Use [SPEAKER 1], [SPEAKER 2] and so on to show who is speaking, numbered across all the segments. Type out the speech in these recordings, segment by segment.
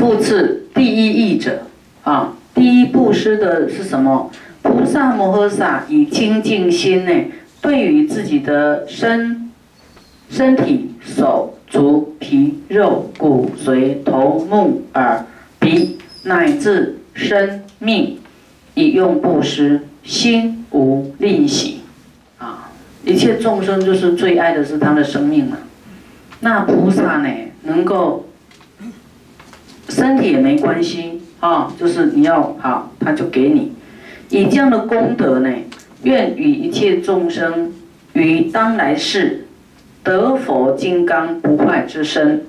[SPEAKER 1] 复次，第一义者啊，第一布施的是什么？菩萨摩诃萨以清净心呢，对于自己的身、身体、手、足、皮、肉、骨髓、头、目、耳、鼻，乃至生命，以用布施，心无吝惜。啊，一切众生就是最爱的是他的生命嘛。那菩萨呢，能够身体也没关系啊，就是你要好，他就给你。以这样的功德呢，愿与一切众生于当来世得佛金刚不坏之身。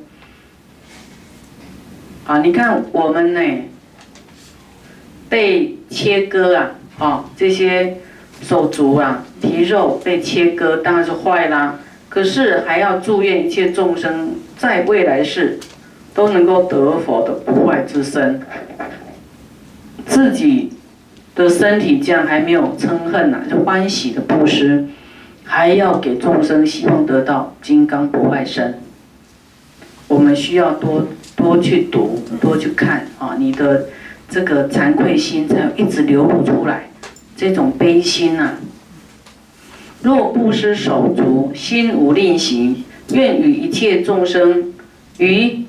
[SPEAKER 1] 啊，你看我们呢，被切割啊，啊，这些手足啊、皮肉被切割，当然是坏啦。可是还要祝愿一切众生在未来世都能够得佛的不坏之身，自己。的身体这样还没有嗔恨呐，就欢喜的布施，还要给众生希望得到金刚不坏身。我们需要多多去读，多去看啊，你的这个惭愧心才一直流露出来，这种悲心呐。若布施手足，心无吝行，愿与一切众生于。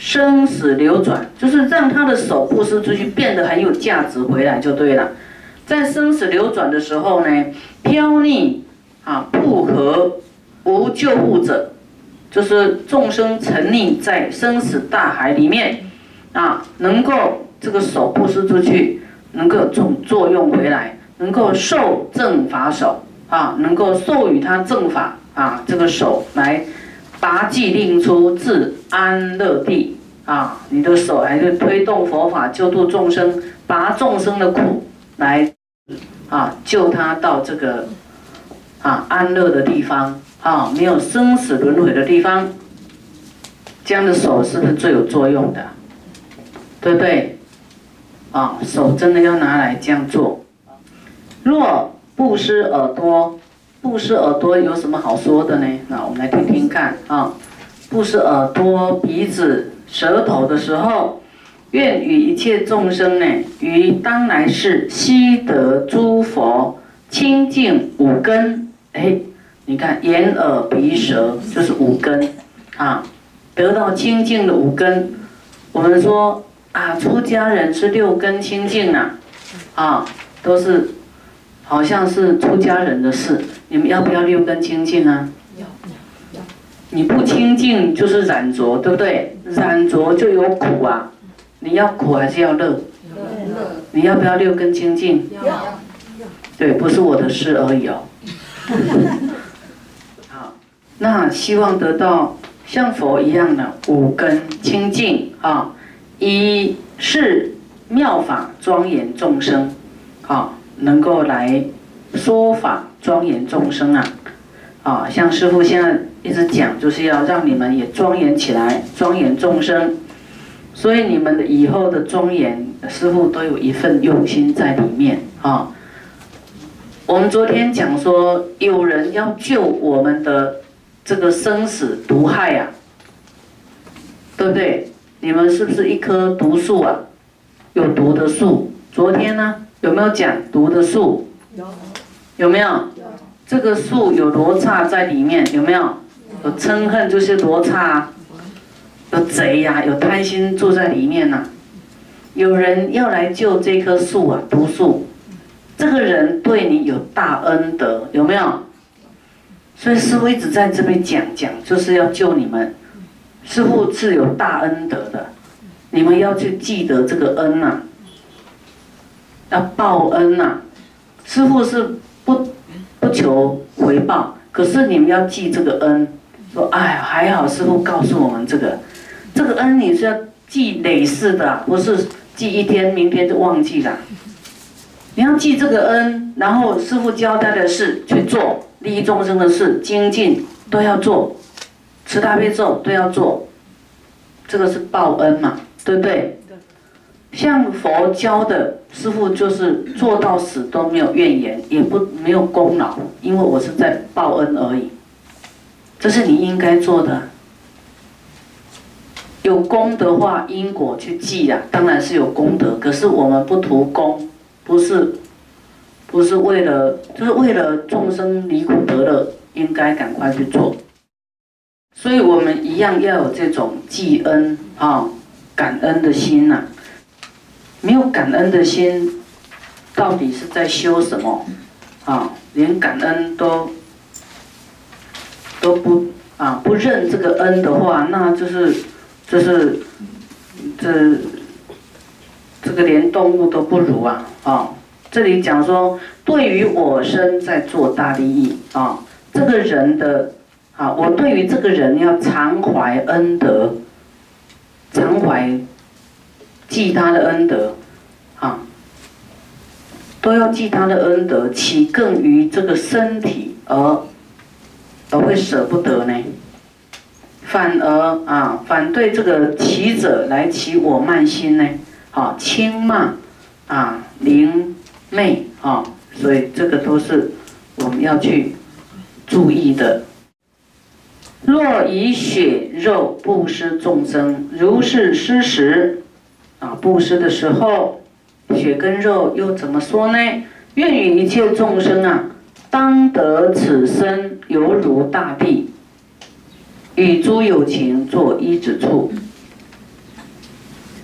[SPEAKER 1] 生死流转，就是让他的手布施出去，变得很有价值，回来就对了。在生死流转的时候呢，飘溺啊，不合无救护者，就是众生沉溺在生死大海里面啊，能够这个手布施出去，能够重作用回来，能够受正法手啊，能够授予他正法啊，这个手来。拔济令出自安乐地啊！你的手还是推动佛法救度众生，拔众生的苦，来啊救他到这个啊安乐的地方啊，没有生死轮回的地方。这样的手是不是最有作用的？对不对？啊，手真的要拿来这样做。若布施耳朵。布施耳朵有什么好说的呢？那我们来听听看啊。布施耳朵、鼻子、舌头的时候，愿与一切众生呢，于当来世悉得诸佛清净五根。哎，你看眼、耳、鼻、舌就是五根啊，得到清净的五根。我们说啊，出家人是六根清净啊，啊，都是。好像是出家人的事，你们要不要六根清净啊？要要你不清净就是染浊，对不对？染浊就有苦啊！你要苦还是要乐？你要不要六根清净？要。对，不是我的事而已哦。好，那希望得到像佛一样的五根清净啊，一是妙法庄严众生，啊。能够来说法庄严众生啊，啊，像师父现在一直讲，就是要让你们也庄严起来，庄严众生。所以你们的以后的庄严，师父都有一份用心在里面啊。我们昨天讲说，有人要救我们的这个生死毒害呀，对不对？你们是不是一棵毒树啊？有毒的树。昨天呢？有没有讲毒的树？有，有没有？有。这个树有罗刹在里面，有没有？有嗔恨就是罗刹，有贼呀，有贪心住在里面呐。有人要来救这棵树啊，毒树。这个人对你有大恩德，有没有？所以师傅一直在这边讲讲，就是要救你们。师傅是有大恩德的，你们要去记得这个恩呐。要报恩呐，师傅是不不求回报，可是你们要记这个恩。说哎，还好师傅告诉我们这个，这个恩你是要记累世的，不是记一天，明天就忘记了。你要记这个恩，然后师傅交代的事去做，利益众生的事，精进都要做，持大悲咒都要做，这个是报恩嘛，对不对？像佛教的师傅，就是做到死都没有怨言，也不没有功劳，因为我是在报恩而已。这是你应该做的。有功的话，因果去记呀，当然是有功德。可是我们不图功，不是，不是为了，就是为了众生离苦得乐，应该赶快去做。所以我们一样要有这种记恩啊、感恩的心呐。没有感恩的心，到底是在修什么？啊，连感恩都都不啊不认这个恩的话，那就是。就是这这个连动物都不如啊！啊，这里讲说，对于我身在做大利益啊，这个人的啊，我对于这个人要常怀恩德，常怀记他的恩德啊，都要记他的恩德，岂更于这个身体而而会舍不得呢？反而啊，反对这个起者来起我慢心呢，啊，轻慢啊，灵昧啊，所以这个都是我们要去注意的。若以血肉布施众生，如是施食啊，布施的时候，血跟肉又怎么说呢？愿与一切众生啊，当得此身犹如大地。与诸有情作一指处，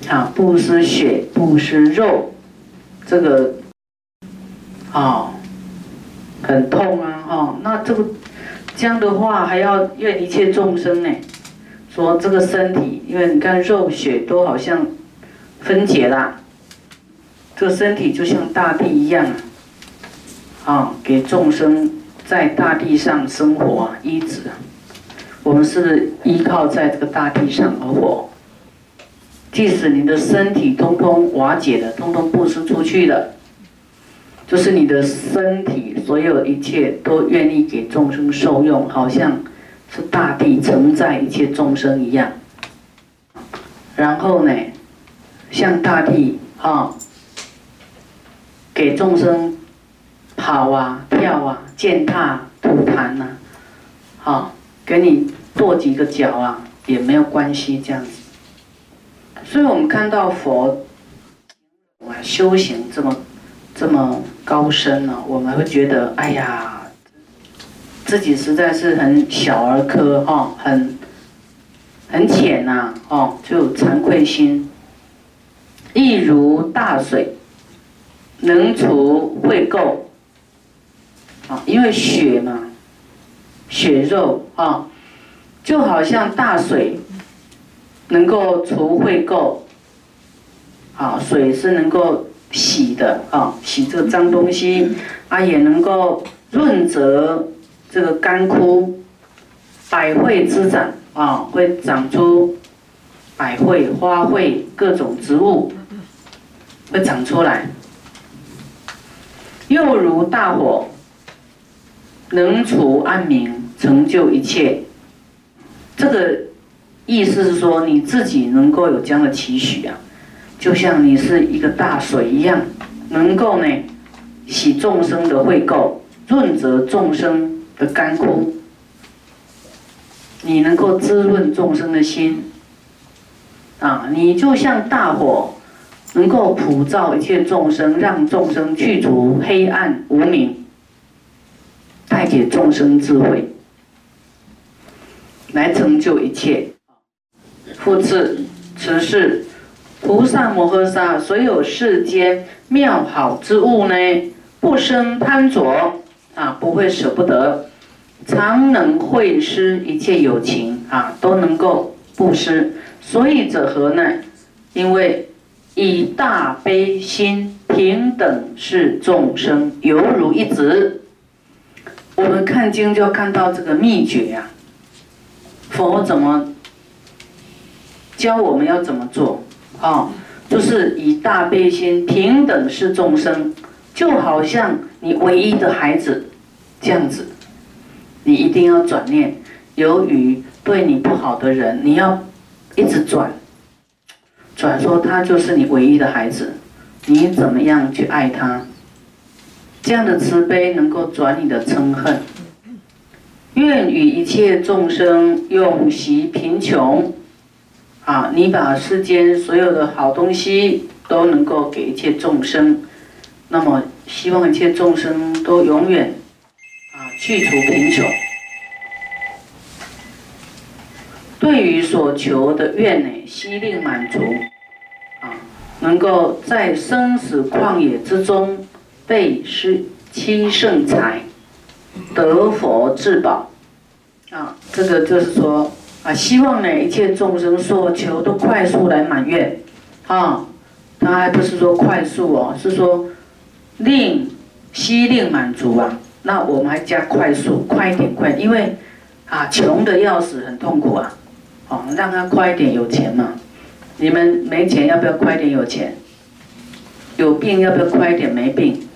[SPEAKER 1] 啊，不施血，不施肉，这个，啊，很痛啊，哈，那这个这样的话，还要愿一切众生呢，说这个身体，因为你看肉血都好像分解了，这身体就像大地一样啊，给众生在大地上生活啊，医治。我们是依靠在这个大地上而活，即使你的身体通通瓦解了，通通布施出去了，就是你的身体所有一切都愿意给众生受用，好像是大地承载一切众生一样。然后呢，向大地啊，给众生跑啊、跳啊、践踏、吐痰呐，好。给你跺几个脚啊，也没有关系，这样子。所以我们看到佛，哇，修行这么这么高深呢，我们会觉得，哎呀，自己实在是很小儿科哈，很很浅呐，哦，就惭愧心。亦如大水，能除秽垢，啊，因为血嘛。血肉啊，就好像大水能够除秽垢，啊，水是能够洗的啊，洗这个脏东西，啊，也能够润泽这个干枯，百卉滋长啊，会长出百卉花卉各种植物。会长出来，又如大火能除暗明。成就一切，这个意思是说你自己能够有这样的期许啊，就像你是一个大水一样，能够呢洗众生的秽垢，润泽众生的干枯，你能够滋润众生的心啊，你就像大火，能够普照一切众生，让众生去除黑暗无明，带给众生智慧。来成就一切。复次，此是菩萨摩诃萨所有世间妙好之物呢，不生贪着啊，不会舍不得，常能会施一切有情啊，都能够布施。所以者何呢？因为以大悲心平等视众生，犹如一子。我们看经就要看到这个秘诀呀。佛怎么教我们要怎么做？啊，就是以大悲心平等视众生，就好像你唯一的孩子这样子，你一定要转念。由于对你不好的人，你要一直转，转说他就是你唯一的孩子，你怎么样去爱他？这样的慈悲能够转你的嗔恨。愿与一切众生永习贫穷，啊，你把世间所有的好东西都能够给一切众生，那么希望一切众生都永远啊去除贫穷。对于所求的愿呢，悉令满足，啊，能够在生死旷野之中被施七圣财，得佛至宝，啊，这个就是说啊，希望呢一切众生所求都快速来满愿，啊，他还不是说快速哦，是说令悉令满足啊，那我们还加快速，快一点快，因为啊穷的要死，很痛苦啊。哦，让他快一点有钱嘛？你们没钱要不要快一点有钱？有病要不要快一点没病？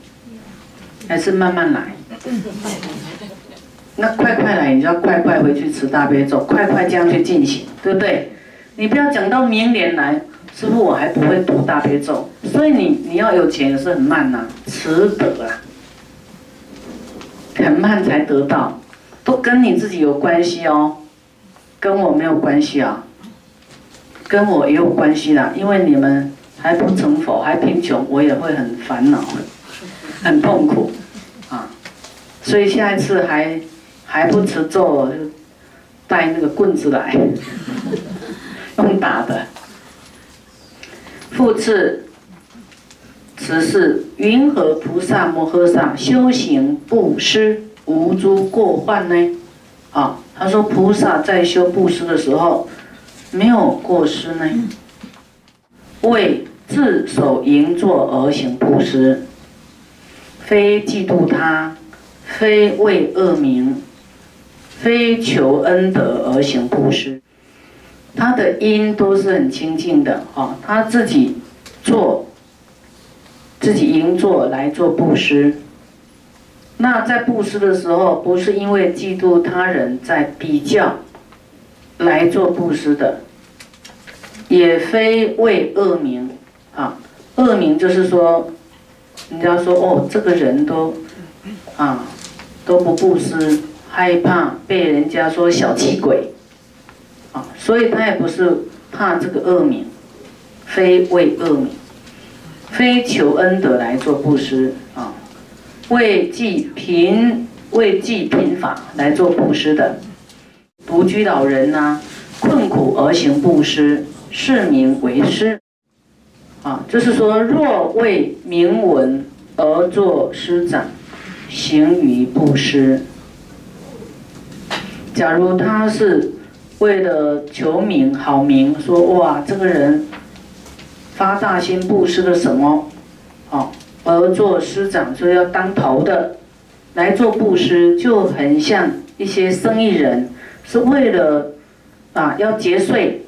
[SPEAKER 1] 还是慢慢来？那快快来，你就要快快回去吃大悲咒，快快这样去进行，对不对？你不要讲到明年来，师傅我还不会读大悲咒，所以你你要有钱也是很慢呐，迟得啊，很慢才得到，都跟你自己有关系哦。跟我没有关系啊，跟我也有关系啦，因为你们还不成佛，还贫穷，我也会很烦恼，很痛苦，啊，所以下一次还还不持咒，就带那个棍子来，用打的。复次，此是云何菩萨摩诃萨修行布施无诸过患呢？啊。他说：“菩萨在修布施的时候，没有过失呢。为自守盈坐而行布施，非嫉妒他，非为恶名，非求恩德而行布施。他的因都是很清净的啊，他自己做，自己营坐来做布施。”那在布施的时候，不是因为嫉妒他人在比较来做布施的，也非为恶名啊。恶名就是说，人家说哦，这个人都啊都不布施，害怕被人家说小气鬼啊，所以他也不是怕这个恶名，非为恶名，非求恩德来做布施。为济贫，为济贫法来做布施的，独居老人呐，困苦而行布施，是名为施。啊，就是说，若为名闻而作施展，行于布施。假如他是为了求名好名，说哇，这个人发大心布施了什么？啊。而做师长，说要当头的来做布施，就很像一些生意人，是为了啊要节税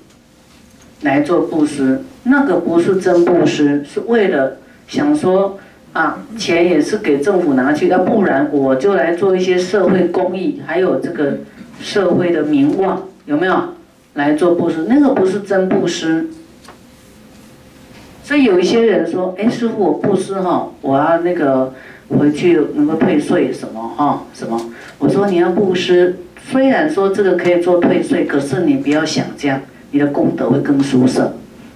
[SPEAKER 1] 来做布施。那个不是真布施，是为了想说啊钱也是给政府拿去，要不然我就来做一些社会公益，还有这个社会的名望，有没有来做布施？那个不是真布施。所以有一些人说：“哎，师傅，我布施哈，我要那个回去能够退税什么哈什么？”我说：“你要布施，虽然说这个可以做退税，可是你不要想这样，你的功德会更殊胜。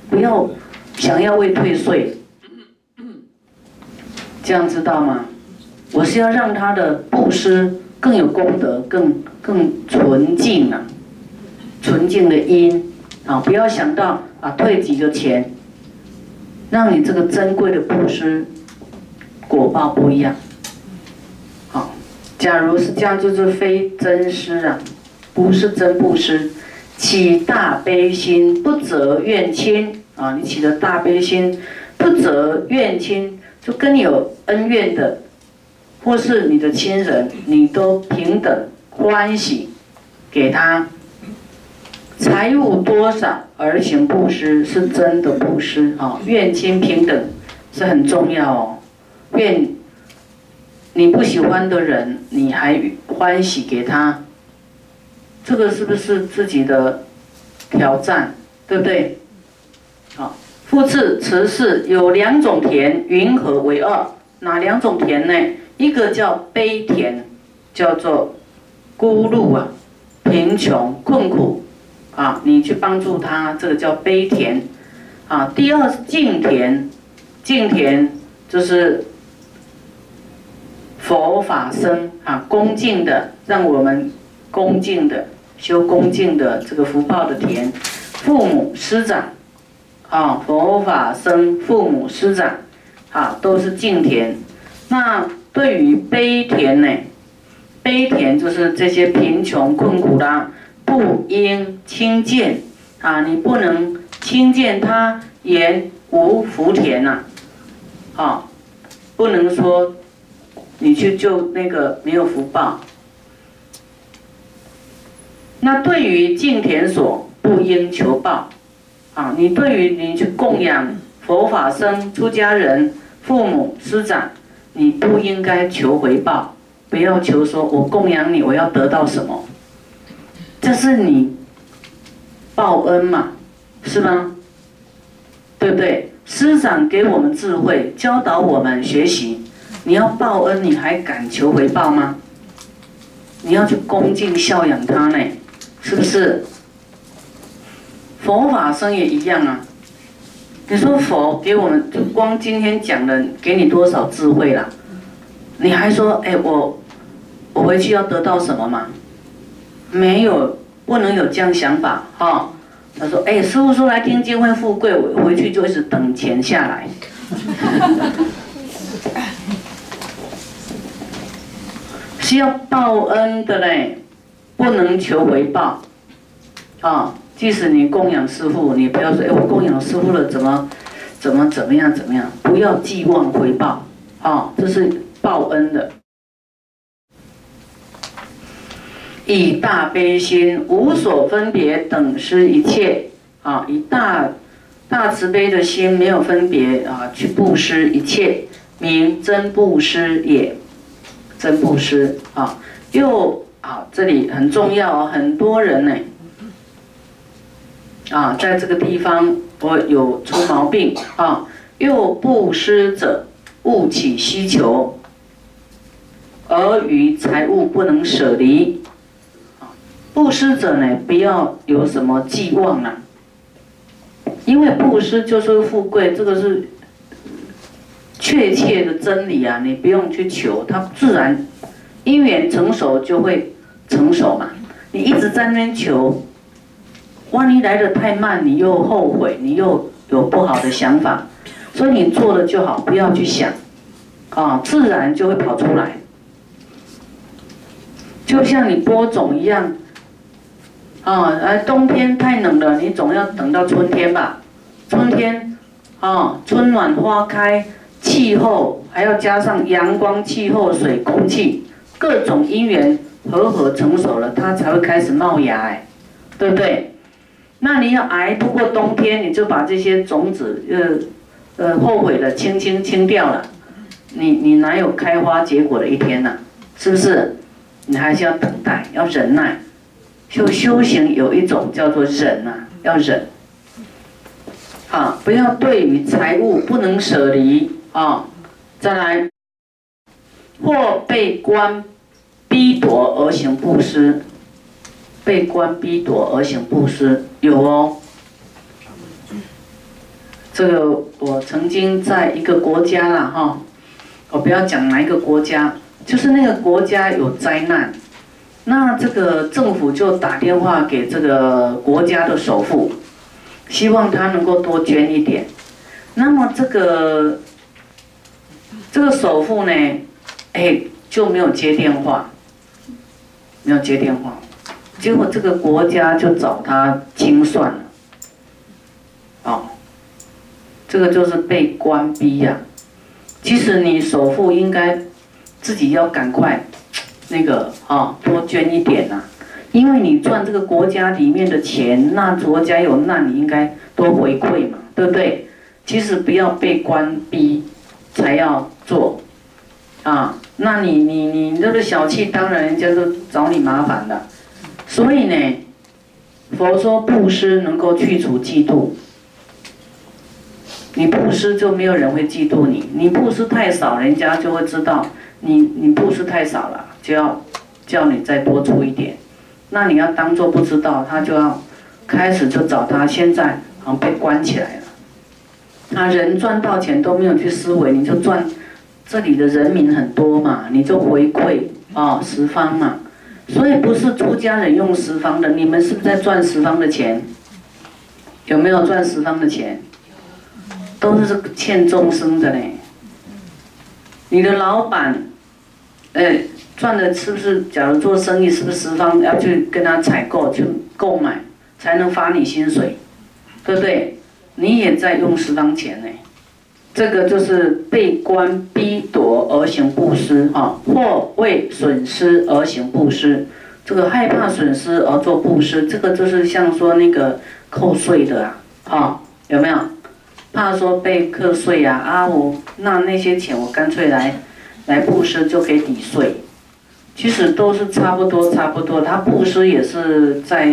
[SPEAKER 1] 不要想要为退税，这样知道吗？我是要让他的布施更有功德，更更纯净啊，纯净的因啊，不要想到啊退几个钱。”让你这个珍贵的布施果报不一样。好，假如是这样，就是非真施啊，不是真布施。起大悲心，不择怨亲啊！你起了大悲心，不择怨亲，就跟你有恩怨的，或是你的亲人，你都平等欢喜给他。财物多少而行布施是真的布施啊！愿亲平等是很重要哦。愿你不喜欢的人，你还欢喜给他，这个是不是自己的挑战？对不对？好，复次，此世有两种田，云何为二？哪两种田呢？一个叫悲田，叫做孤露啊，贫穷困苦。啊，你去帮助他，这个叫悲田，啊，第二是敬田，敬田就是佛法僧啊，恭敬的，让我们恭敬的修恭敬的这个福报的田，父母师长，啊，佛法僧父母师长，啊，都是敬田。那对于悲田呢？悲田就是这些贫穷困苦的，不应轻贱啊！你不能轻贱他，言无福田呐，啊，不能说你去救那个没有福报。那对于敬田所，不应求报啊！你对于你去供养佛法僧、出家人、父母师长。你不应该求回报，不要求说我供养你，我要得到什么？这是你报恩嘛，是吗？对不对？师长给我们智慧，教导我们学习，你要报恩，你还敢求回报吗？你要去恭敬孝养他呢，是不是？佛法僧也一样啊。你说佛给我们就光今天讲的，给你多少智慧了？你还说哎我我回去要得到什么吗？没有，不能有这样想法哈。他说哎师傅说来听经会富贵，我回去就一直等钱下来。是要报恩的嘞，不能求回报啊。即使你供养师傅，你不要说，哎，我供养师傅了，怎么，怎么怎么样怎么样？不要寄望回报，啊，这是报恩的。以大悲心，无所分别，等施一切，啊，以大大慈悲的心，没有分别啊，去布施一切，名真布施也，真布施啊。又啊，这里很重要哦，很多人呢。啊，在这个地方我有出毛病啊！又布施者勿起需求，而于财物不能舍离。布施者呢，不要有什么寄望啊，因为布施就是富贵，这个是确切的真理啊！你不用去求，它自然因缘成熟就会成熟嘛。你一直在那边求。万一来的太慢，你又后悔，你又有不好的想法，所以你做了就好，不要去想，啊，自然就会跑出来。就像你播种一样，啊，呃，冬天太冷了，你总要等到春天吧？春天，啊，春暖花开，气候还要加上阳光、气候、水、空气，各种因缘和合成熟了，它才会开始冒芽，哎，对不对？那你要挨不过冬天，你就把这些种子，呃，呃，后悔的清清清掉了，你你哪有开花结果的一天呢？是不是？你还是要等待，要忍耐。就修行有一种叫做忍呐，要忍。啊，不要对于财物不能舍离啊。再来，或被官逼夺而行布施。被官逼夺而行布施有哦，这个我曾经在一个国家啦哈，我不要讲哪一个国家，就是那个国家有灾难，那这个政府就打电话给这个国家的首富，希望他能够多捐一点，那么这个这个首富呢，哎就没有接电话，没有接电话。结果这个国家就找他清算了，哦，这个就是被官逼呀。其实你首富应该自己要赶快那个啊，多捐一点呐，因为你赚这个国家里面的钱，那国家有难，你应该多回馈嘛，对不对？其实不要被官逼才要做，啊，那你你你这个小气，当然人家都找你麻烦的。所以呢，佛说布施能够去除嫉妒。你布施就没有人会嫉妒你，你布施太少，人家就会知道你你布施太少了，就要叫你再多出一点。那你要当做不知道，他就要开始就找他，现在好像被关起来了。那人赚到钱都没有去思维，你就赚这里的人民很多嘛，你就回馈啊十方嘛。所以不是出家人用十方的，你们是不是在赚十方的钱？有没有赚十方的钱？都是欠众生的嘞。你的老板，哎，赚的是不是？假如做生意，是不是十方要去跟他采购去购买，才能发你薪水，对不对？你也在用十方钱呢。这个就是被官逼夺而行布施啊，或为损失而行布施。这个害怕损失而做布施，这个就是像说那个扣税的啊，啊，有没有？怕说被课税啊？啊，我那那些钱我干脆来，来布施就可以抵税。其实都是差不多差不多，他布施也是在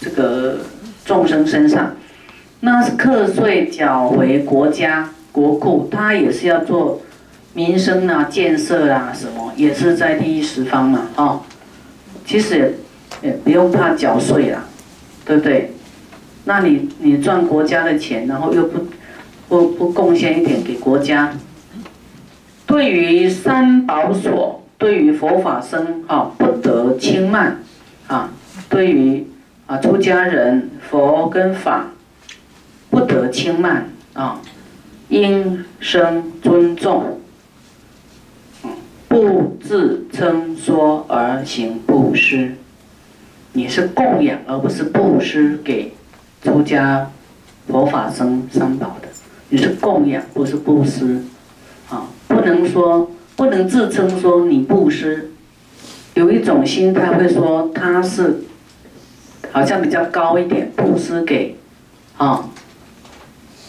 [SPEAKER 1] 这个众生身上。那是课税缴回国家国库，他也是要做民生啊、建设啊什么，也是在第一十方嘛，哦。其实也不用怕缴税啦，对不对？那你你赚国家的钱，然后又不不不贡献一点给国家。对于三宝所，对于佛法僧啊，不得轻慢啊。对于啊出家人，佛跟法不得轻慢啊，应生尊重，不自称说而行布施。你是供养，而不是布施给。出家佛法僧三宝的，你是供养，不是布施，啊，不能说不能自称说你布施，有一种心态会说他是好像比较高一点，布施给，啊，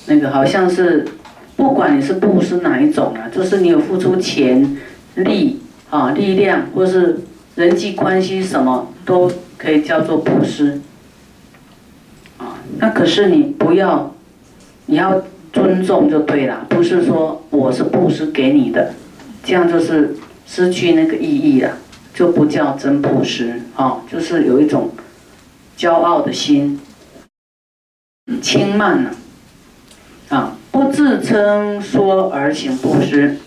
[SPEAKER 1] 那个好像是不管你是布施哪一种啊，就是你有付出钱力啊力量，或是人际关系什么都可以叫做布施。啊那可是你不要，你要尊重就对了，不是说我是布施给你的，这样就是失去那个意义了，就不叫真布施啊，就是有一种骄傲的心，轻慢了，啊，不自称说而行布施，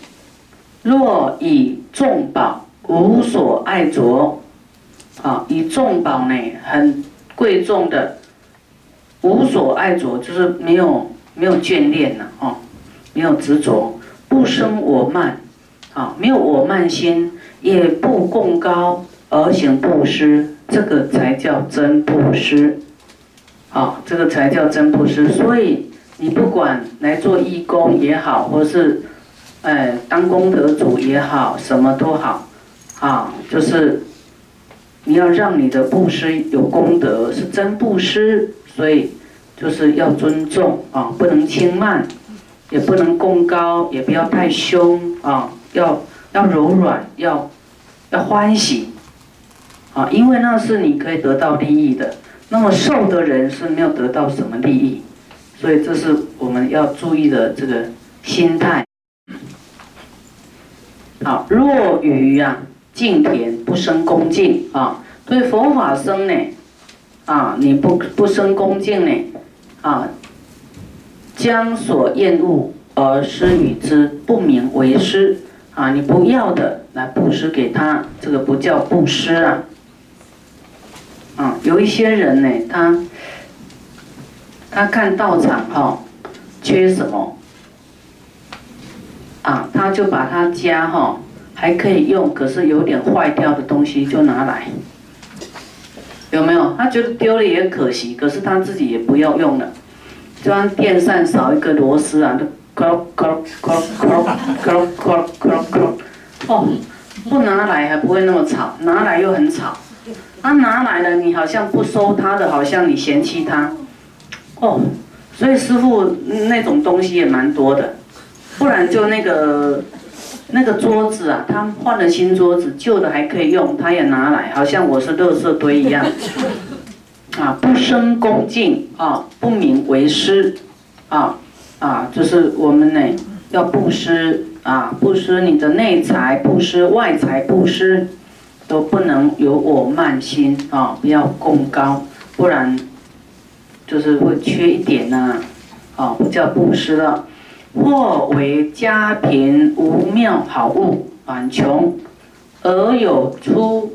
[SPEAKER 1] 若以众宝无所爱着，啊，以众宝呢很贵重的。无所爱着，就是没有没有眷恋了哦，没有执着，不生我慢，啊，没有我慢心，也不共高而行布施，这个才叫真布施，啊，这个才叫真布施。所以你不管来做义工也好，或是，哎，当功德主也好，什么都好，啊，就是你要让你的布施有功德，是真布施。所以就是要尊重啊，不能轻慢，也不能供高，也不要太凶啊，要要柔软，要要欢喜啊，因为那是你可以得到利益的。那么受的人是没有得到什么利益，所以这是我们要注意的这个心态。好，若于啊敬田不生恭敬啊，对佛法僧呢。啊，你不不生恭敬呢？啊，将所厌恶而施与之，不名为施。啊，你不要的来布施给他，这个不叫布施啊。啊，有一些人呢，他他看道场哈，缺什么，啊，他就把他家哈还可以用，可是有点坏掉的东西就拿来。有没有？他觉得丢了也可惜，可是他自己也不要用了。就像电扇少一个螺丝啊，就咯咯咯咯咯咯咯咯。哦，不拿来还不会那么吵，拿来又很吵。他拿来了，你好像不收他的，好像你嫌弃他。哦，所以师傅那种东西也蛮多的，不然就那个。那个桌子啊，他换了新桌子，旧的还可以用，他也拿来，好像我是垃圾堆一样。啊，不生恭敬啊，不名为师，啊啊，就是我们呢要布施啊，布施你的内财，布施外财，布施都不能有我慢心啊，不要共高，不然就是会缺一点呐，啊，不叫布施了。或为家贫无妙好物，满穷，而有粗，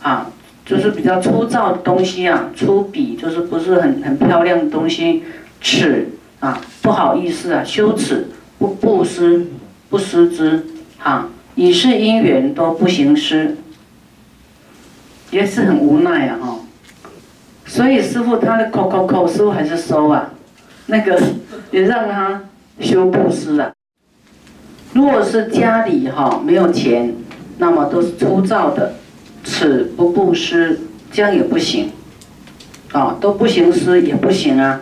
[SPEAKER 1] 啊，就是比较粗糙的东西啊，粗鄙就是不是很很漂亮的东西，耻啊，不好意思啊，羞耻，不布施，不施之，啊，以是因缘都不行施，也是很无奈啊，哈。所以师傅他的口口口，师傅还是收啊，那个也让他修布施啊。如果是家里哈没有钱，那么都是粗糙的，此不布施，这样也不行，啊，都不行施也不行啊。